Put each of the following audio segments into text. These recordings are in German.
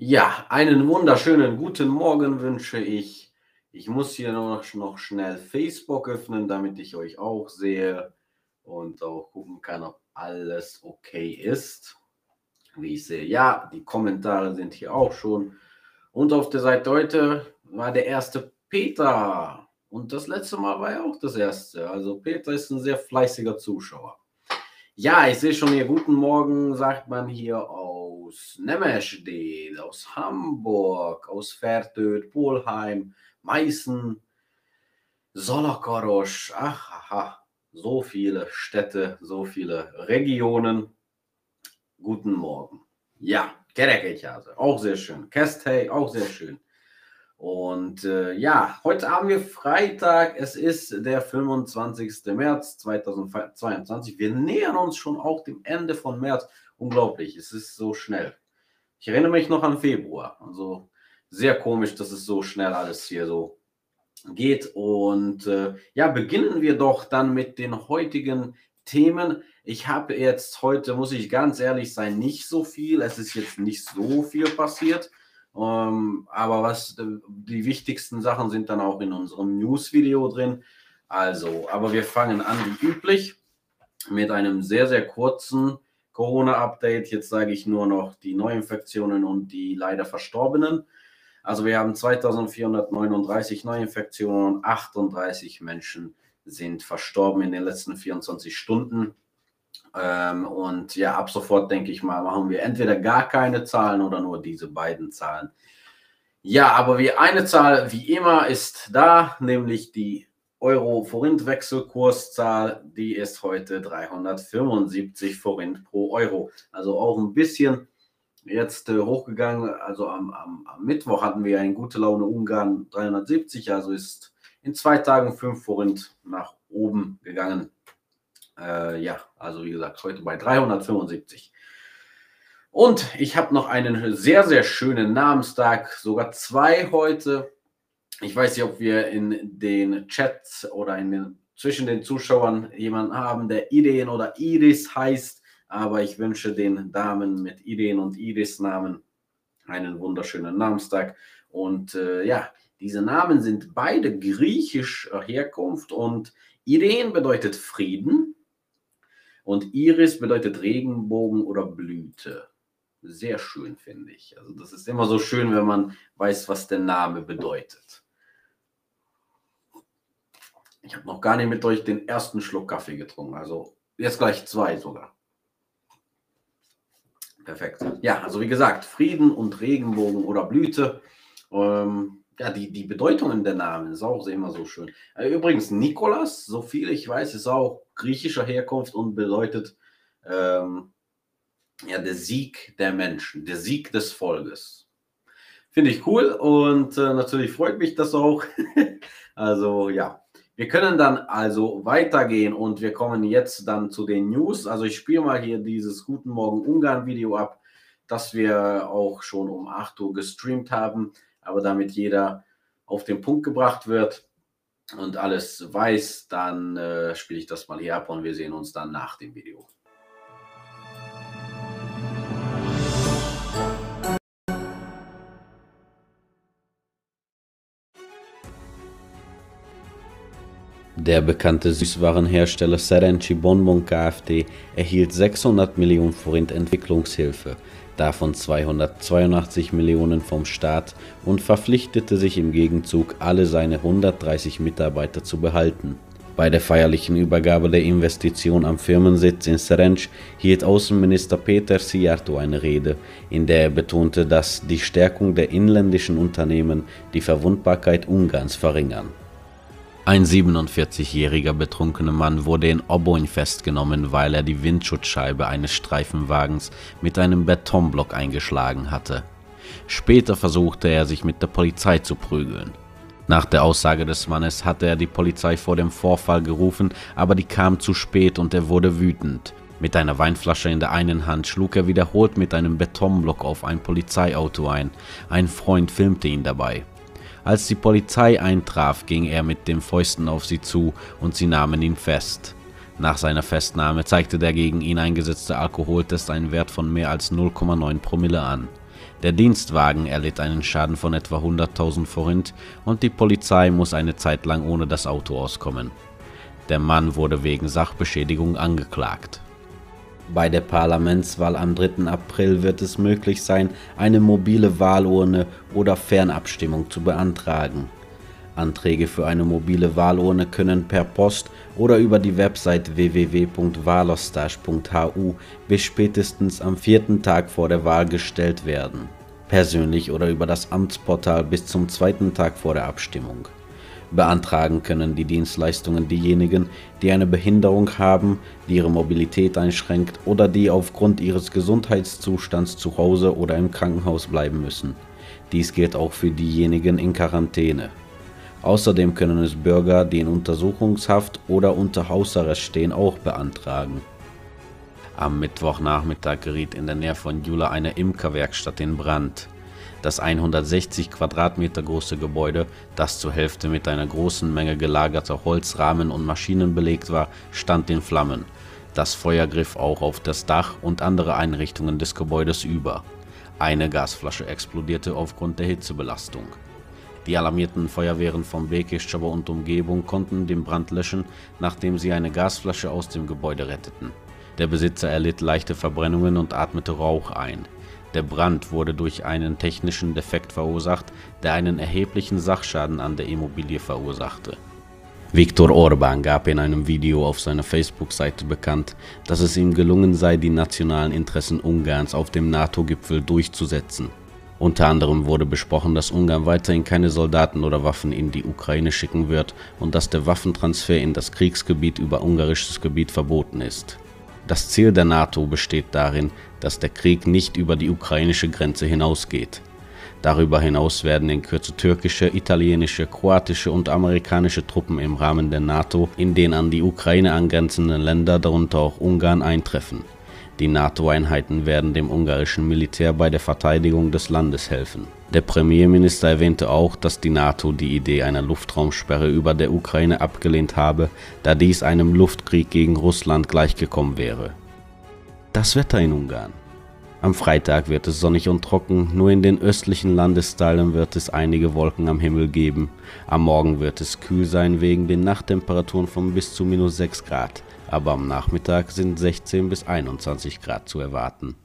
Ja, einen wunderschönen guten Morgen wünsche ich. Ich muss hier noch, noch schnell Facebook öffnen, damit ich euch auch sehe und auch gucken kann, ob alles okay ist. Wie ich sehe, ja, die Kommentare sind hier auch schon. Und auf der Seite heute war der erste Peter. Und das letzte Mal war ja auch das erste. Also Peter ist ein sehr fleißiger Zuschauer. Ja, ich sehe schon hier, guten Morgen, sagt man hier auch aus Nemesdel, aus Hamburg, aus Fertöd, Polheim, Meißen, Solakaros, ach, aha, so viele Städte, so viele Regionen. Guten Morgen. Ja, Kerekechase, auch sehr schön. Kestey, auch sehr schön. Und äh, ja, heute haben wir Freitag. Es ist der 25. März 2022. Wir nähern uns schon auch dem Ende von März unglaublich. Es ist so schnell. Ich erinnere mich noch an Februar. Also sehr komisch, dass es so schnell alles hier so geht. Und äh, ja, beginnen wir doch dann mit den heutigen Themen. Ich habe jetzt heute, muss ich ganz ehrlich sein, nicht so viel. Es ist jetzt nicht so viel passiert. Ähm, aber was die wichtigsten Sachen sind dann auch in unserem News-Video drin. Also, aber wir fangen an wie üblich mit einem sehr, sehr kurzen Corona-Update. Jetzt sage ich nur noch die Neuinfektionen und die leider Verstorbenen. Also wir haben 2439 Neuinfektionen und 38 Menschen sind verstorben in den letzten 24 Stunden. Ähm, und ja, ab sofort denke ich mal, machen wir entweder gar keine Zahlen oder nur diese beiden Zahlen. Ja, aber wie eine Zahl wie immer ist da, nämlich die Euro-Forint-Wechselkurszahl, die ist heute 375 Forint pro Euro. Also auch ein bisschen jetzt äh, hochgegangen. Also am, am, am, Mittwoch hatten wir in gute Laune Ungarn 370, also ist in zwei Tagen 5 Forint nach oben gegangen. Äh, ja, also wie gesagt, heute bei 375. Und ich habe noch einen sehr, sehr schönen Namenstag, sogar zwei heute. Ich weiß nicht, ob wir in den Chats oder in den, zwischen den Zuschauern jemanden haben, der Ideen oder Iris heißt, aber ich wünsche den Damen mit Ideen und Iris-Namen einen wunderschönen Namenstag. Und äh, ja, diese Namen sind beide griechischer Herkunft und Ideen bedeutet Frieden und Iris bedeutet Regenbogen oder Blüte. Sehr schön, finde ich. Also das ist immer so schön, wenn man weiß, was der Name bedeutet. Ich habe noch gar nicht mit euch den ersten Schluck Kaffee getrunken. Also jetzt gleich zwei sogar. Perfekt. Ja, also wie gesagt, Frieden und Regenbogen oder Blüte. Ähm, ja, die, die Bedeutungen der Namen ist auch immer so schön. Äh, übrigens, Nikolas, so viel ich weiß, ist auch griechischer Herkunft und bedeutet ähm, ja, der Sieg der Menschen, der Sieg des Volkes. Finde ich cool und äh, natürlich freut mich das auch. also ja, wir können dann also weitergehen und wir kommen jetzt dann zu den News. Also ich spiele mal hier dieses Guten Morgen Ungarn Video ab, das wir auch schon um 8 Uhr gestreamt haben, aber damit jeder auf den Punkt gebracht wird und alles weiß, dann äh, spiele ich das mal hier ab und wir sehen uns dann nach dem Video. Der bekannte Süßwarenhersteller Serenci Bonbon Kft. erhielt 600 Millionen Forint Entwicklungshilfe, davon 282 Millionen vom Staat und verpflichtete sich im Gegenzug, alle seine 130 Mitarbeiter zu behalten. Bei der feierlichen Übergabe der Investition am Firmensitz in Serenc hielt Außenminister Peter Sijarto eine Rede, in der er betonte, dass die Stärkung der inländischen Unternehmen die Verwundbarkeit Ungarns verringern. Ein 47-jähriger betrunkener Mann wurde in Oboin festgenommen, weil er die Windschutzscheibe eines Streifenwagens mit einem Betonblock eingeschlagen hatte. Später versuchte er sich mit der Polizei zu prügeln. Nach der Aussage des Mannes hatte er die Polizei vor dem Vorfall gerufen, aber die kam zu spät und er wurde wütend. Mit einer Weinflasche in der einen Hand schlug er wiederholt mit einem Betonblock auf ein Polizeiauto ein. Ein Freund filmte ihn dabei. Als die Polizei eintraf, ging er mit den Fäusten auf sie zu und sie nahmen ihn fest. Nach seiner Festnahme zeigte der gegen ihn eingesetzte Alkoholtest einen Wert von mehr als 0,9 Promille an. Der Dienstwagen erlitt einen Schaden von etwa 100.000 Forint und die Polizei muss eine Zeit lang ohne das Auto auskommen. Der Mann wurde wegen Sachbeschädigung angeklagt. Bei der Parlamentswahl am 3. April wird es möglich sein, eine mobile Wahlurne oder Fernabstimmung zu beantragen. Anträge für eine mobile Wahlurne können per Post oder über die Website www.wahlostash.hu bis spätestens am vierten Tag vor der Wahl gestellt werden. Persönlich oder über das Amtsportal bis zum zweiten Tag vor der Abstimmung. Beantragen können die Dienstleistungen diejenigen, die eine Behinderung haben, die ihre Mobilität einschränkt oder die aufgrund ihres Gesundheitszustands zu Hause oder im Krankenhaus bleiben müssen. Dies gilt auch für diejenigen in Quarantäne. Außerdem können es Bürger, die in Untersuchungshaft oder unter Hausarrest stehen, auch beantragen. Am Mittwochnachmittag geriet in der Nähe von Jula eine Imkerwerkstatt in Brand. Das 160 Quadratmeter große Gebäude, das zur Hälfte mit einer großen Menge gelagerter Holzrahmen und Maschinen belegt war, stand in Flammen. Das Feuer griff auch auf das Dach und andere Einrichtungen des Gebäudes über. Eine Gasflasche explodierte aufgrund der Hitzebelastung. Die alarmierten Feuerwehren von Bekeschowa und Umgebung konnten den Brand löschen, nachdem sie eine Gasflasche aus dem Gebäude retteten. Der Besitzer erlitt leichte Verbrennungen und atmete Rauch ein. Der Brand wurde durch einen technischen Defekt verursacht, der einen erheblichen Sachschaden an der Immobilie verursachte. Viktor Orban gab in einem Video auf seiner Facebook-Seite bekannt, dass es ihm gelungen sei, die nationalen Interessen Ungarns auf dem NATO-Gipfel durchzusetzen. Unter anderem wurde besprochen, dass Ungarn weiterhin keine Soldaten oder Waffen in die Ukraine schicken wird und dass der Waffentransfer in das Kriegsgebiet über ungarisches Gebiet verboten ist. Das Ziel der NATO besteht darin, dass der Krieg nicht über die ukrainische Grenze hinausgeht. Darüber hinaus werden in Kürze türkische, italienische, kroatische und amerikanische Truppen im Rahmen der NATO in den an die Ukraine angrenzenden Länder, darunter auch Ungarn, eintreffen. Die NATO-Einheiten werden dem ungarischen Militär bei der Verteidigung des Landes helfen. Der Premierminister erwähnte auch, dass die NATO die Idee einer Luftraumsperre über der Ukraine abgelehnt habe, da dies einem Luftkrieg gegen Russland gleichgekommen wäre. Das Wetter in Ungarn. Am Freitag wird es sonnig und trocken, nur in den östlichen Landesteilen wird es einige Wolken am Himmel geben. Am Morgen wird es kühl sein wegen den Nachttemperaturen von bis zu minus 6 Grad, aber am Nachmittag sind 16 bis 21 Grad zu erwarten.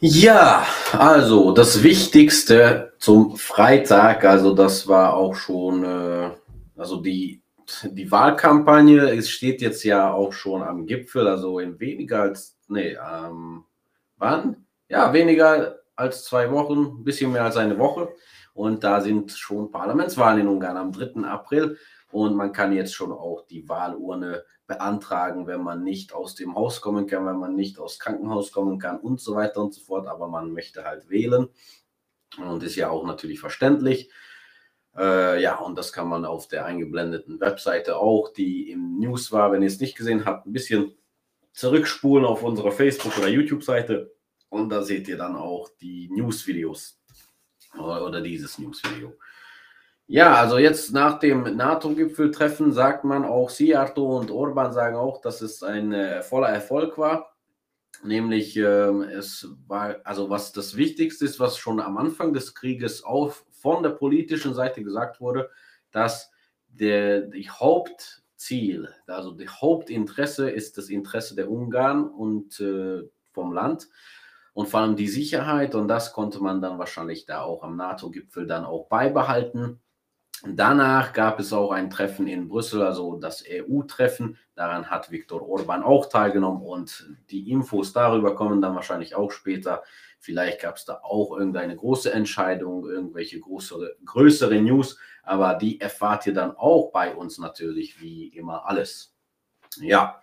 Ja, also das Wichtigste zum Freitag, also das war auch schon, äh, also die, die Wahlkampagne, es steht jetzt ja auch schon am Gipfel, also in weniger als, nee, ähm, wann? Ja, weniger als zwei Wochen, ein bisschen mehr als eine Woche. Und da sind schon Parlamentswahlen in Ungarn am 3. April. Und man kann jetzt schon auch die Wahlurne beantragen, wenn man nicht aus dem Haus kommen kann, wenn man nicht aus Krankenhaus kommen kann und so weiter und so fort. Aber man möchte halt wählen und ist ja auch natürlich verständlich. Äh, ja, und das kann man auf der eingeblendeten Webseite auch, die im News war. Wenn ihr es nicht gesehen habt, ein bisschen zurückspulen auf unserer Facebook- oder YouTube-Seite und da seht ihr dann auch die News-Videos oder, oder dieses News-Video. Ja, also jetzt nach dem NATO-Gipfeltreffen sagt man auch, Siarto und Orban sagen auch, dass es ein äh, voller Erfolg war. Nämlich, äh, es war, also was das Wichtigste ist, was schon am Anfang des Krieges auch von der politischen Seite gesagt wurde, dass der die Hauptziel, also das Hauptinteresse ist das Interesse der Ungarn und äh, vom Land und vor allem die Sicherheit und das konnte man dann wahrscheinlich da auch am NATO-Gipfel dann auch beibehalten. Danach gab es auch ein Treffen in Brüssel, also das EU-Treffen. Daran hat Viktor Orban auch teilgenommen und die Infos darüber kommen dann wahrscheinlich auch später. Vielleicht gab es da auch irgendeine große Entscheidung, irgendwelche größere, größere News, aber die erfahrt ihr dann auch bei uns natürlich, wie immer alles. Ja,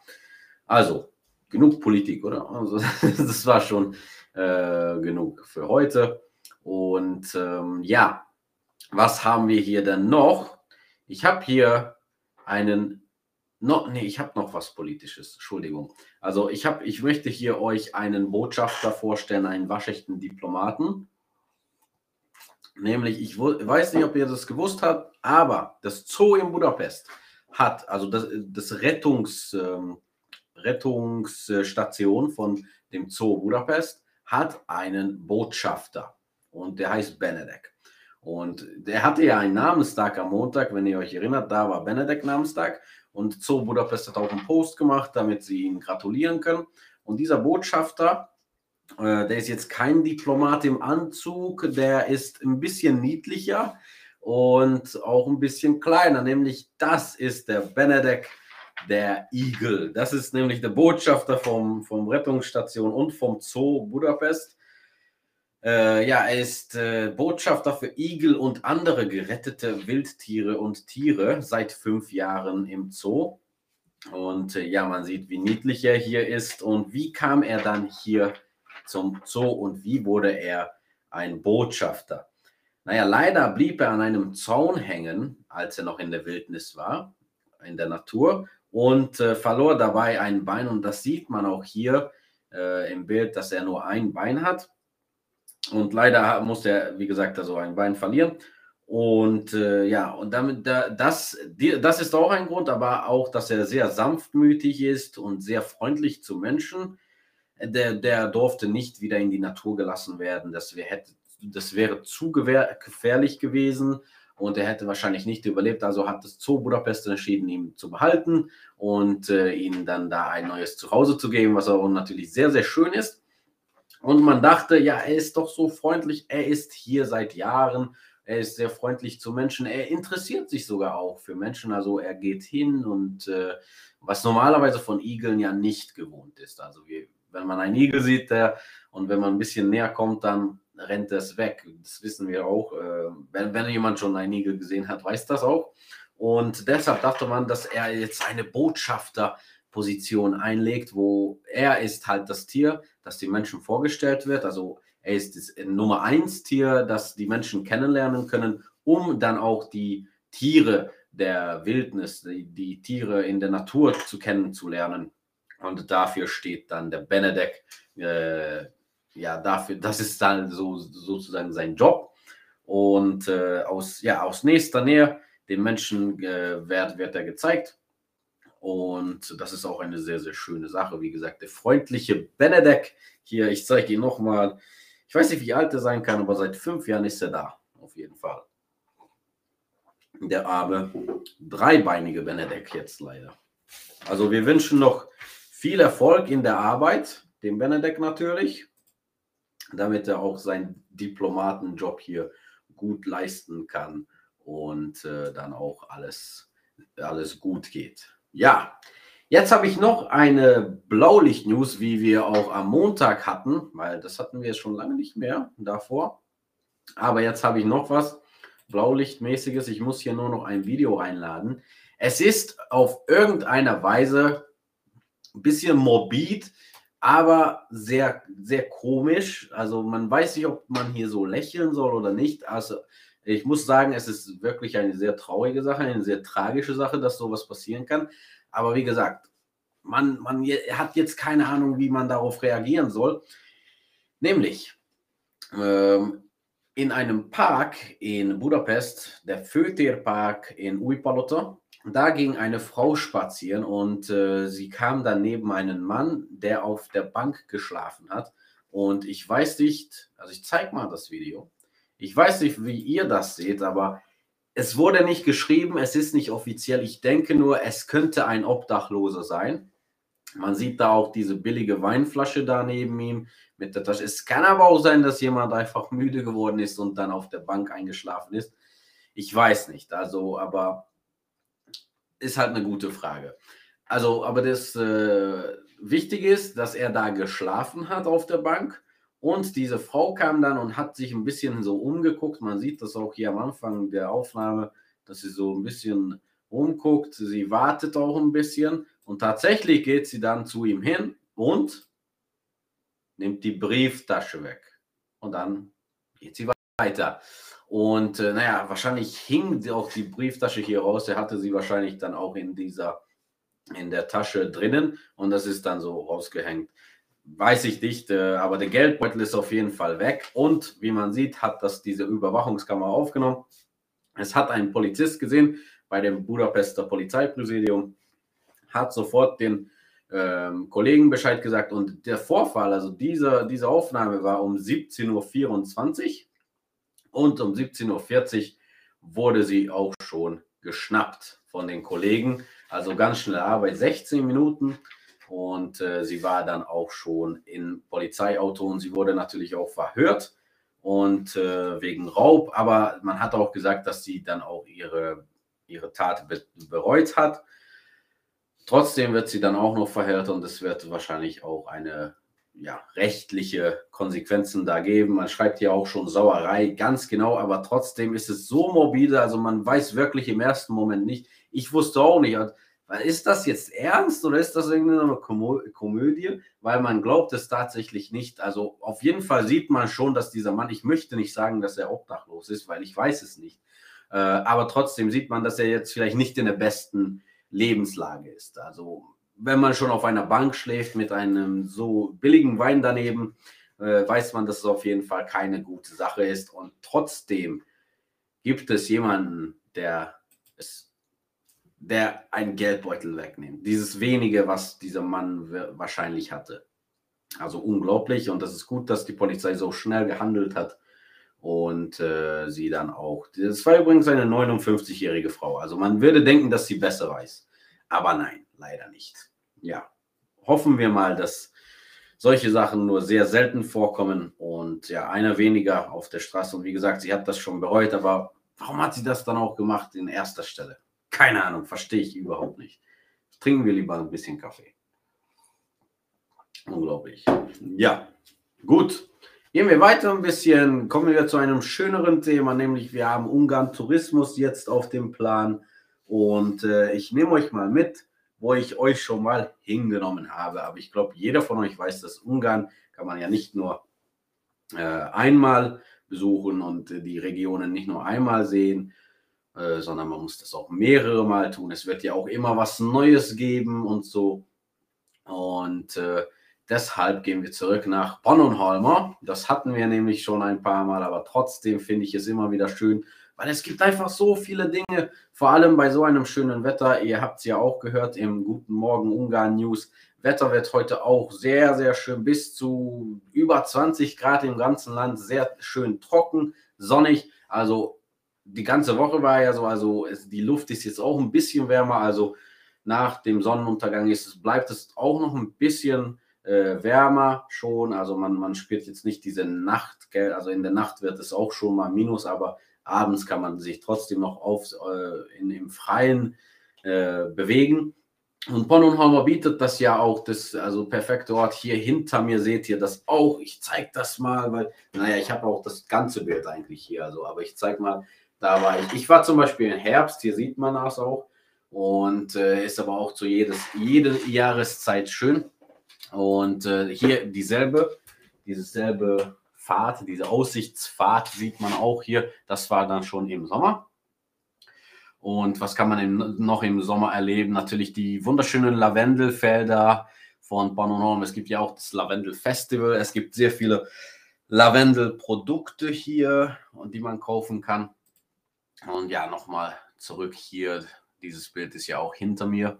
also genug Politik, oder? Also, das war schon äh, genug für heute. Und ähm, ja, was haben wir hier denn noch? Ich habe hier einen noch, nee, ich habe noch was Politisches. Entschuldigung. Also ich habe, ich möchte hier euch einen Botschafter vorstellen, einen waschechten Diplomaten. Nämlich, ich weiß nicht, ob ihr das gewusst habt, aber das Zoo in Budapest hat, also das, das Rettungs, ähm, Rettungsstation von dem Zoo Budapest hat einen Botschafter und der heißt Benedek. Und der hatte ja einen Namenstag am Montag, wenn ihr euch erinnert, da war Benedek Namenstag und Zoo Budapest hat auch einen Post gemacht, damit sie ihm gratulieren können. Und dieser Botschafter, äh, der ist jetzt kein Diplomat im Anzug, der ist ein bisschen niedlicher und auch ein bisschen kleiner, nämlich das ist der Benedek der Igel. Das ist nämlich der Botschafter vom, vom Rettungsstation und vom Zoo Budapest. Äh, ja, er ist äh, Botschafter für Igel und andere gerettete Wildtiere und Tiere seit fünf Jahren im Zoo. Und äh, ja, man sieht, wie niedlich er hier ist und wie kam er dann hier zum Zoo und wie wurde er ein Botschafter. Naja, leider blieb er an einem Zaun hängen, als er noch in der Wildnis war, in der Natur und äh, verlor dabei ein Bein. Und das sieht man auch hier äh, im Bild, dass er nur ein Bein hat. Und leider musste er, wie gesagt, also ein Bein verlieren. Und äh, ja, und damit, da, das, die, das ist auch ein Grund, aber auch, dass er sehr sanftmütig ist und sehr freundlich zu Menschen. Der, der durfte nicht wieder in die Natur gelassen werden. Das, wär, hätte, das wäre zu gefährlich gewesen und er hätte wahrscheinlich nicht überlebt. Also hat das Zoo Budapest entschieden, ihn zu behalten und äh, ihnen dann da ein neues Zuhause zu geben, was auch natürlich sehr, sehr schön ist. Und man dachte, ja, er ist doch so freundlich, er ist hier seit Jahren, er ist sehr freundlich zu Menschen, er interessiert sich sogar auch für Menschen, also er geht hin und äh, was normalerweise von Igeln ja nicht gewohnt ist. Also wie, wenn man einen Igel sieht der, und wenn man ein bisschen näher kommt, dann rennt es weg. Das wissen wir auch. Äh, wenn, wenn jemand schon einen Igel gesehen hat, weiß das auch. Und deshalb dachte man, dass er jetzt eine Botschafterposition einlegt, wo er ist halt das Tier, das die Menschen vorgestellt wird. Also er ist das Nummer eins Tier, das die Menschen kennenlernen können, um dann auch die Tiere der Wildnis, die, die Tiere in der Natur zu kennenzulernen. Und dafür steht dann der Benedek äh, ja, dafür, das ist dann so sozusagen sein Job. Und äh, aus, ja, aus nächster Nähe, den Menschen äh, wird, wird er gezeigt. Und das ist auch eine sehr, sehr schöne Sache. Wie gesagt, der freundliche Benedek hier, ich zeige ihn nochmal. Ich weiß nicht, wie alt er sein kann, aber seit fünf Jahren ist er da, auf jeden Fall. Der arme, dreibeinige Benedek jetzt leider. Also wir wünschen noch viel Erfolg in der Arbeit, dem Benedek natürlich damit er auch seinen Diplomatenjob hier gut leisten kann und äh, dann auch alles, alles gut geht. Ja, jetzt habe ich noch eine Blaulicht-News, wie wir auch am Montag hatten, weil das hatten wir schon lange nicht mehr davor. Aber jetzt habe ich noch was Blaulichtmäßiges. Ich muss hier nur noch ein Video einladen. Es ist auf irgendeiner Weise ein bisschen morbid, aber sehr, sehr komisch. Also man weiß nicht, ob man hier so lächeln soll oder nicht. Also ich muss sagen, es ist wirklich eine sehr traurige Sache, eine sehr tragische Sache, dass sowas passieren kann. Aber wie gesagt, man, man hat jetzt keine Ahnung, wie man darauf reagieren soll. Nämlich ähm, in einem Park in Budapest, der Fötér Park in Újpalota, da ging eine Frau spazieren und äh, sie kam dann neben einen Mann, der auf der Bank geschlafen hat. Und ich weiß nicht, also ich zeige mal das Video. Ich weiß nicht, wie ihr das seht, aber es wurde nicht geschrieben, es ist nicht offiziell. Ich denke nur, es könnte ein Obdachloser sein. Man sieht da auch diese billige Weinflasche da neben ihm mit der Tasche. Es kann aber auch sein, dass jemand einfach müde geworden ist und dann auf der Bank eingeschlafen ist. Ich weiß nicht. Also, aber ist halt eine gute Frage. Also, aber das äh, Wichtige ist, dass er da geschlafen hat auf der Bank und diese Frau kam dann und hat sich ein bisschen so umgeguckt. Man sieht das auch hier am Anfang der Aufnahme, dass sie so ein bisschen umguckt. Sie wartet auch ein bisschen und tatsächlich geht sie dann zu ihm hin und nimmt die Brieftasche weg. Und dann geht sie weiter. Und äh, naja, wahrscheinlich hing auch die Brieftasche hier raus. Er hatte sie wahrscheinlich dann auch in dieser, in der Tasche drinnen und das ist dann so rausgehängt. Weiß ich nicht, äh, aber der Geldbeutel ist auf jeden Fall weg. Und wie man sieht, hat das diese Überwachungskamera aufgenommen. Es hat ein Polizist gesehen bei dem Budapester Polizeipräsidium, hat sofort den ähm, Kollegen Bescheid gesagt und der Vorfall, also diese, diese Aufnahme war um 17.24 Uhr und um 17.40 Uhr wurde sie auch schon geschnappt von den Kollegen. Also ganz schnelle Arbeit, 16 Minuten. Und äh, sie war dann auch schon im Polizeiauto und sie wurde natürlich auch verhört und äh, wegen Raub. Aber man hat auch gesagt, dass sie dann auch ihre, ihre Tat be bereut hat. Trotzdem wird sie dann auch noch verhört und es wird wahrscheinlich auch eine ja, rechtliche Konsequenzen da geben. Man schreibt ja auch schon Sauerei, ganz genau, aber trotzdem ist es so morbide, also man weiß wirklich im ersten Moment nicht. Ich wusste auch nicht, ist das jetzt ernst oder ist das irgendeine Komödie? Weil man glaubt es tatsächlich nicht. Also auf jeden Fall sieht man schon, dass dieser Mann, ich möchte nicht sagen, dass er obdachlos ist, weil ich weiß es nicht. Äh, aber trotzdem sieht man, dass er jetzt vielleicht nicht in der besten Lebenslage ist. Also wenn man schon auf einer Bank schläft mit einem so billigen Wein daneben, äh, weiß man, dass es auf jeden Fall keine gute Sache ist. Und trotzdem gibt es jemanden, der es, der einen Geldbeutel wegnimmt. Dieses wenige, was dieser Mann wahrscheinlich hatte. Also unglaublich. Und das ist gut, dass die Polizei so schnell gehandelt hat und äh, sie dann auch. Das war übrigens eine 59-jährige Frau. Also man würde denken, dass sie besser weiß. Aber nein, leider nicht. Ja, hoffen wir mal, dass solche Sachen nur sehr selten vorkommen und ja, einer weniger auf der Straße. Und wie gesagt, sie hat das schon bereut, aber warum hat sie das dann auch gemacht in erster Stelle? Keine Ahnung, verstehe ich überhaupt nicht. Trinken wir lieber ein bisschen Kaffee. Unglaublich. Ja, gut. Gehen wir weiter ein bisschen, kommen wir zu einem schöneren Thema, nämlich wir haben Ungarn Tourismus jetzt auf dem Plan. Und äh, ich nehme euch mal mit, wo ich euch schon mal hingenommen habe. Aber ich glaube, jeder von euch weiß, dass Ungarn kann man ja nicht nur äh, einmal besuchen und äh, die Regionen nicht nur einmal sehen, äh, sondern man muss das auch mehrere Mal tun. Es wird ja auch immer was Neues geben und so. Und äh, deshalb gehen wir zurück nach Pannonhalma. Das hatten wir nämlich schon ein paar Mal, aber trotzdem finde ich es immer wieder schön, weil es gibt einfach so viele Dinge, vor allem bei so einem schönen Wetter. Ihr habt es ja auch gehört im Guten Morgen Ungarn News. Wetter wird heute auch sehr, sehr schön, bis zu über 20 Grad im ganzen Land, sehr schön trocken, sonnig. Also die ganze Woche war ja so, also es, die Luft ist jetzt auch ein bisschen wärmer. Also nach dem Sonnenuntergang ist es, bleibt es auch noch ein bisschen äh, wärmer schon. Also man, man spürt jetzt nicht diese Nacht, gell? also in der Nacht wird es auch schon mal minus, aber abends kann man sich trotzdem noch auf, äh, in, im Freien äh, bewegen. Und Ponnonhalmer bietet das ja auch, das also perfekte Ort. Hier hinter mir seht ihr das auch. Ich zeige das mal, weil, naja, ich habe auch das ganze Bild eigentlich hier. Also, aber ich zeige mal, da war ich. Ich war zum Beispiel im Herbst, hier sieht man das auch. Und äh, ist aber auch zu jedes, jede Jahreszeit schön. Und äh, hier dieselbe, dieses selbe Fahrt, diese Aussichtsfahrt sieht man auch hier. Das war dann schon im Sommer. Und was kann man im, noch im Sommer erleben? Natürlich die wunderschönen Lavendelfelder von Pannonhalm. Es gibt ja auch das Lavendel-Festival. Es gibt sehr viele Lavendelprodukte hier, die man kaufen kann. Und ja, nochmal zurück hier. Dieses Bild ist ja auch hinter mir.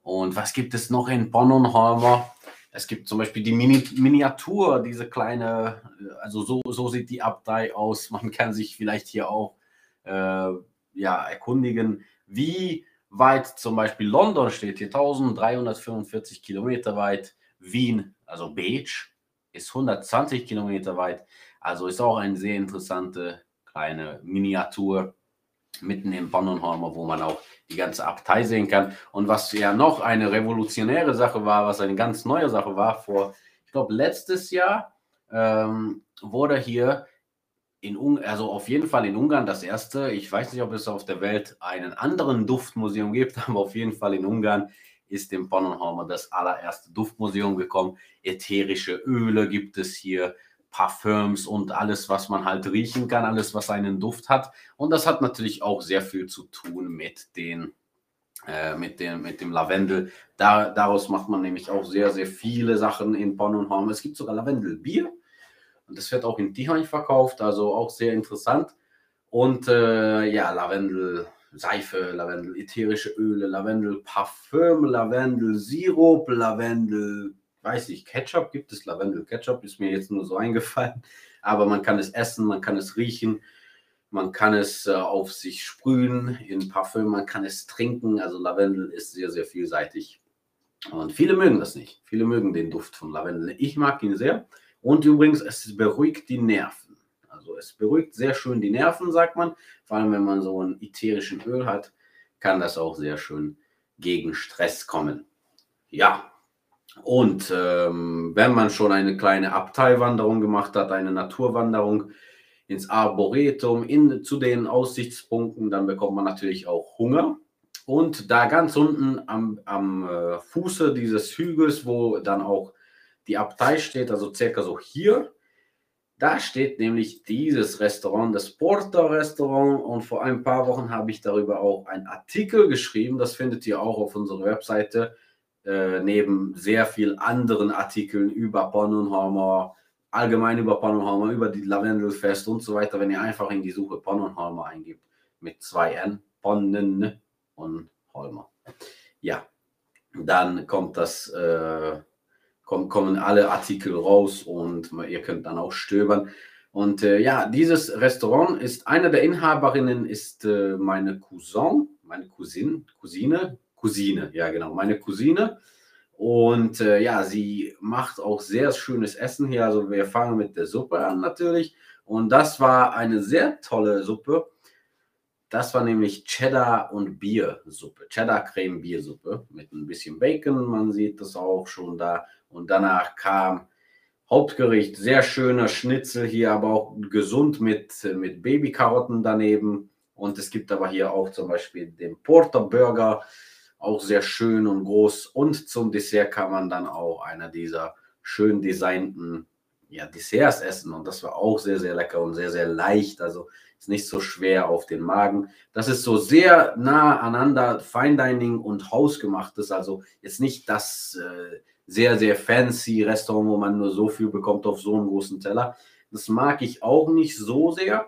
Und was gibt es noch in Pannonhalmer? Es gibt zum Beispiel die Mini Miniatur, diese kleine, also so, so sieht die Abtei aus. Man kann sich vielleicht hier auch äh, ja, erkundigen, wie weit zum Beispiel London steht hier, 1345 Kilometer weit. Wien, also Beach, ist 120 Kilometer weit. Also ist auch eine sehr interessante kleine Miniatur mitten im Pannonhalmer, wo man auch die ganze Abtei sehen kann. Und was ja noch eine revolutionäre Sache war, was eine ganz neue Sache war, vor, ich glaube, letztes Jahr ähm, wurde hier in Ungarn, also auf jeden Fall in Ungarn das erste, ich weiß nicht, ob es auf der Welt einen anderen Duftmuseum gibt, aber auf jeden Fall in Ungarn ist im Pannonhalmer das allererste Duftmuseum gekommen. Ätherische Öle gibt es hier, Parfüms und alles, was man halt riechen kann, alles, was einen Duft hat. Und das hat natürlich auch sehr viel zu tun mit den äh, mit, dem, mit dem Lavendel. Da, daraus macht man nämlich auch sehr, sehr viele Sachen in Bonn und Horn. Es gibt sogar Lavendelbier und das wird auch in Tihany verkauft, also auch sehr interessant. Und äh, ja, Lavendel, Seife, Lavendel, ätherische Öle, Lavendel, Parfüm, Lavendel, Sirup, Lavendel, weiß ich, Ketchup gibt es, Lavendel Ketchup ist mir jetzt nur so eingefallen, aber man kann es essen, man kann es riechen, man kann es äh, auf sich sprühen in Parfüm, man kann es trinken, also Lavendel ist sehr, sehr vielseitig. Und viele mögen das nicht. Viele mögen den Duft von Lavendel. Ich mag ihn sehr. Und übrigens, es beruhigt die Nerven. Also es beruhigt sehr schön die Nerven, sagt man. Vor allem, wenn man so ein ätherischen Öl hat, kann das auch sehr schön gegen Stress kommen. Ja, und ähm, wenn man schon eine kleine Abteilwanderung gemacht hat, eine Naturwanderung ins Arboretum, in, zu den Aussichtspunkten, dann bekommt man natürlich auch Hunger. Und da ganz unten am, am äh, Fuße dieses Hügels, wo dann auch die Abtei steht, also circa so hier, da steht nämlich dieses Restaurant, das Porter Restaurant. Und vor ein paar Wochen habe ich darüber auch einen Artikel geschrieben. Das findet ihr auch auf unserer Webseite, äh, neben sehr vielen anderen Artikeln über Pannonhalmer, allgemein über Pannonhalmer, über die Lavendelfest und so weiter. Wenn ihr einfach in die Suche Pannonhalmer eingibt mit zwei N, Pannen und Holmer. Ja, dann kommt das. Äh, kommen, kommen alle Artikel raus und ihr könnt dann auch stöbern. Und äh, ja, dieses Restaurant ist, eine der Inhaberinnen ist äh, meine Cousin, meine Cousine, Cousine, Cousine, ja genau, meine Cousine. Und äh, ja, sie macht auch sehr schönes Essen hier. Also wir fangen mit der Suppe an natürlich. Und das war eine sehr tolle Suppe. Das war nämlich Cheddar und Biersuppe, Cheddar Creme Biersuppe mit ein bisschen Bacon. Man sieht das auch schon da. Und danach kam Hauptgericht, sehr schöner Schnitzel hier, aber auch gesund mit, mit Babykarotten daneben. Und es gibt aber hier auch zum Beispiel den Porter Burger, auch sehr schön und groß. Und zum Dessert kann man dann auch einer dieser schön designten ja, Desserts essen. Und das war auch sehr, sehr lecker und sehr, sehr leicht. Also ist nicht so schwer auf den Magen. Das ist so sehr nah aneinander, Fine Dining und Hausgemachtes. Also jetzt nicht das. Äh, sehr, sehr fancy Restaurant, wo man nur so viel bekommt auf so einem großen Teller. Das mag ich auch nicht so sehr.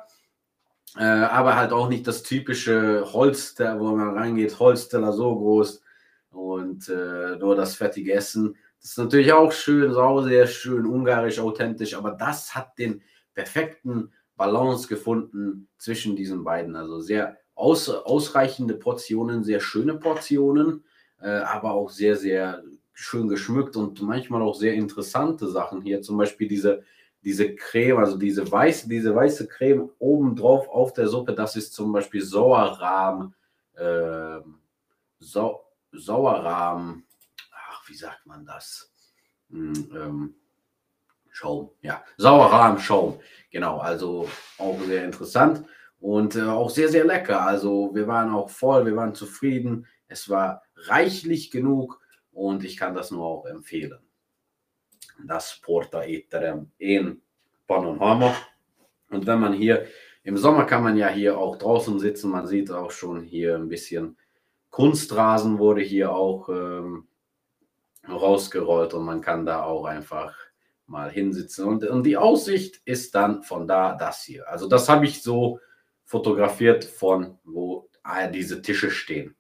Äh, aber halt auch nicht das typische Holzteller, wo man reingeht, Holzteller so groß und äh, nur das fertige Essen. Das ist natürlich auch schön, sau sehr schön, ungarisch, authentisch, aber das hat den perfekten Balance gefunden zwischen diesen beiden. Also sehr aus, ausreichende Portionen, sehr schöne Portionen, äh, aber auch sehr, sehr schön geschmückt und manchmal auch sehr interessante Sachen hier. Zum Beispiel diese, diese Creme, also diese weiße, diese weiße Creme obendrauf auf der Suppe, das ist zum Beispiel Sauerrahm, äh, Sau Sauerrahm, ach, wie sagt man das? Hm, ähm, Schaum, ja, Sauerrahm-Schaum, genau, also auch sehr interessant und äh, auch sehr, sehr lecker. Also wir waren auch voll, wir waren zufrieden, es war reichlich genug und ich kann das nur auch empfehlen. Das Porta Etere in Pannonhalma. Und wenn man hier, im Sommer kann man ja hier auch draußen sitzen, man sieht auch schon hier ein bisschen Kunstrasen wurde hier auch ähm, rausgerollt und man kann da auch einfach mal hinsitzen. Und, und die Aussicht ist dann von da das hier. Also das habe ich so fotografiert von wo ah, diese Tische stehen.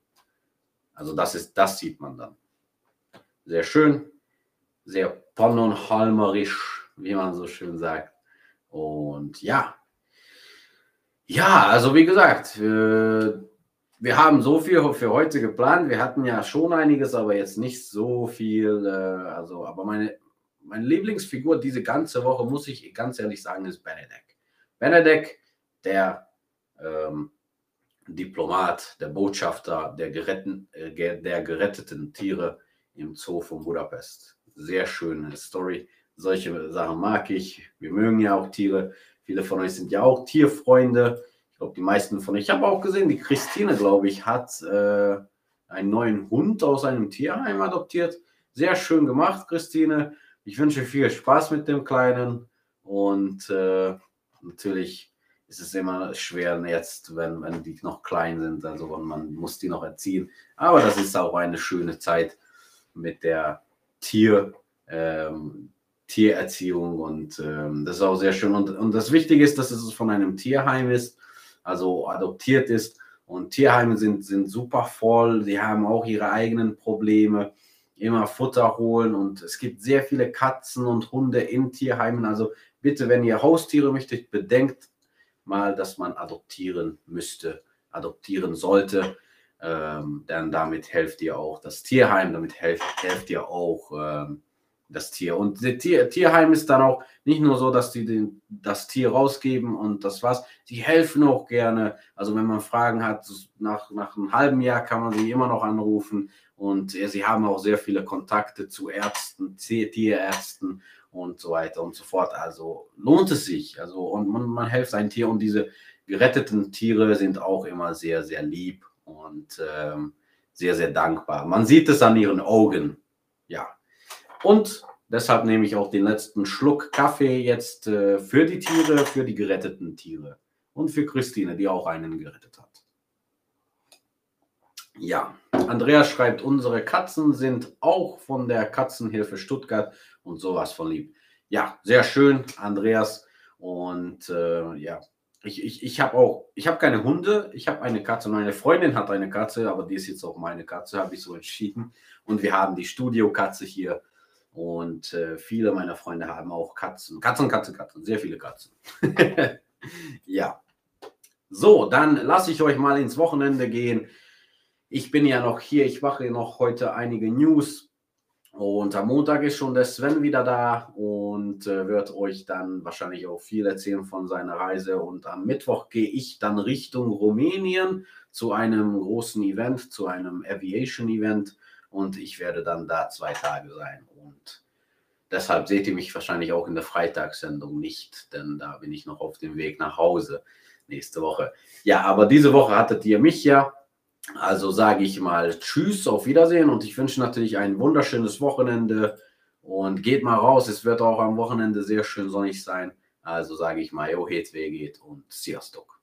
Also das ist, das sieht man dann. Sehr schön, sehr pannonhalmerisch, wie man so schön sagt. Und ja, ja, also wie gesagt, äh, wir haben so viel für heute geplant. Wir hatten ja schon einiges, aber jetzt nicht so viel. Äh, also, aber meine, meine Lieblingsfigur diese ganze Woche, muss ich ganz ehrlich sagen, ist Benedek. Benedek, der ähm, Diplomat, der Botschafter der, geretten, äh, der geretteten Tiere im Zoo von Budapest. Sehr schöne Story. Solche Sachen mag ich. Wir mögen ja auch Tiere. Viele von euch sind ja auch Tierfreunde. Ich glaube, die meisten von euch. Ich habe auch gesehen, die Christine, glaube ich, hat äh, einen neuen Hund aus einem Tierheim adoptiert. Sehr schön gemacht, Christine. Ich wünsche viel Spaß mit dem Kleinen und äh, natürlich ist es immer schwer jetzt, wenn, wenn die noch klein sind. Also man muss die noch erziehen. Aber das ist auch eine schöne Zeit mit der Tier, ähm, Tiererziehung und ähm, das ist auch sehr schön. Und, und das Wichtige ist, dass es von einem Tierheim ist, also adoptiert ist Und Tierheime sind, sind super voll, sie haben auch ihre eigenen Probleme, immer Futter holen und es gibt sehr viele Katzen und Hunde in Tierheimen. Also bitte, wenn ihr Haustiere möchtet, bedenkt mal, dass man adoptieren müsste, adoptieren sollte. Ähm, denn damit helft ihr auch das Tierheim, damit helft, helft ihr auch ähm, das Tier. Und das Tier, Tierheim ist dann auch nicht nur so, dass die den, das Tier rausgeben und das was. Sie helfen auch gerne. Also wenn man Fragen hat, nach, nach einem halben Jahr kann man sie immer noch anrufen. Und ja, sie haben auch sehr viele Kontakte zu Ärzten, Tierärzten und so weiter und so fort. Also lohnt es sich. Also und man, man hilft ein Tier und diese geretteten Tiere sind auch immer sehr, sehr lieb und ähm, sehr, sehr dankbar. Man sieht es an ihren Augen. Ja. Und deshalb nehme ich auch den letzten Schluck Kaffee jetzt äh, für die Tiere, für die geretteten Tiere. Und für Christine, die auch einen gerettet hat. Ja, Andreas schreibt, unsere Katzen sind auch von der Katzenhilfe Stuttgart und sowas von lieb. Ja, sehr schön, Andreas. Und äh, ja, ich, ich, ich habe auch, ich habe keine Hunde, ich habe eine Katze. Meine Freundin hat eine Katze, aber die ist jetzt auch meine Katze, habe ich so entschieden. Und wir haben die Studiokatze hier und äh, viele meiner Freunde haben auch Katzen. Katzen, Katzen, Katzen. Sehr viele Katzen. ja. So, dann lasse ich euch mal ins Wochenende gehen. Ich bin ja noch hier. Ich mache noch heute einige News. Und am Montag ist schon der Sven wieder da und äh, wird euch dann wahrscheinlich auch viel erzählen von seiner Reise. Und am Mittwoch gehe ich dann Richtung Rumänien zu einem großen Event, zu einem Aviation-Event. Und ich werde dann da zwei Tage sein. Und deshalb seht ihr mich wahrscheinlich auch in der Freitagssendung nicht, denn da bin ich noch auf dem Weg nach Hause nächste Woche. Ja, aber diese Woche hattet ihr mich ja. Also sage ich mal Tschüss, auf Wiedersehen und ich wünsche natürlich ein wunderschönes Wochenende und geht mal raus. Es wird auch am Wochenende sehr schön sonnig sein. Also sage ich mal, jo, geht, geht und Sziasztok.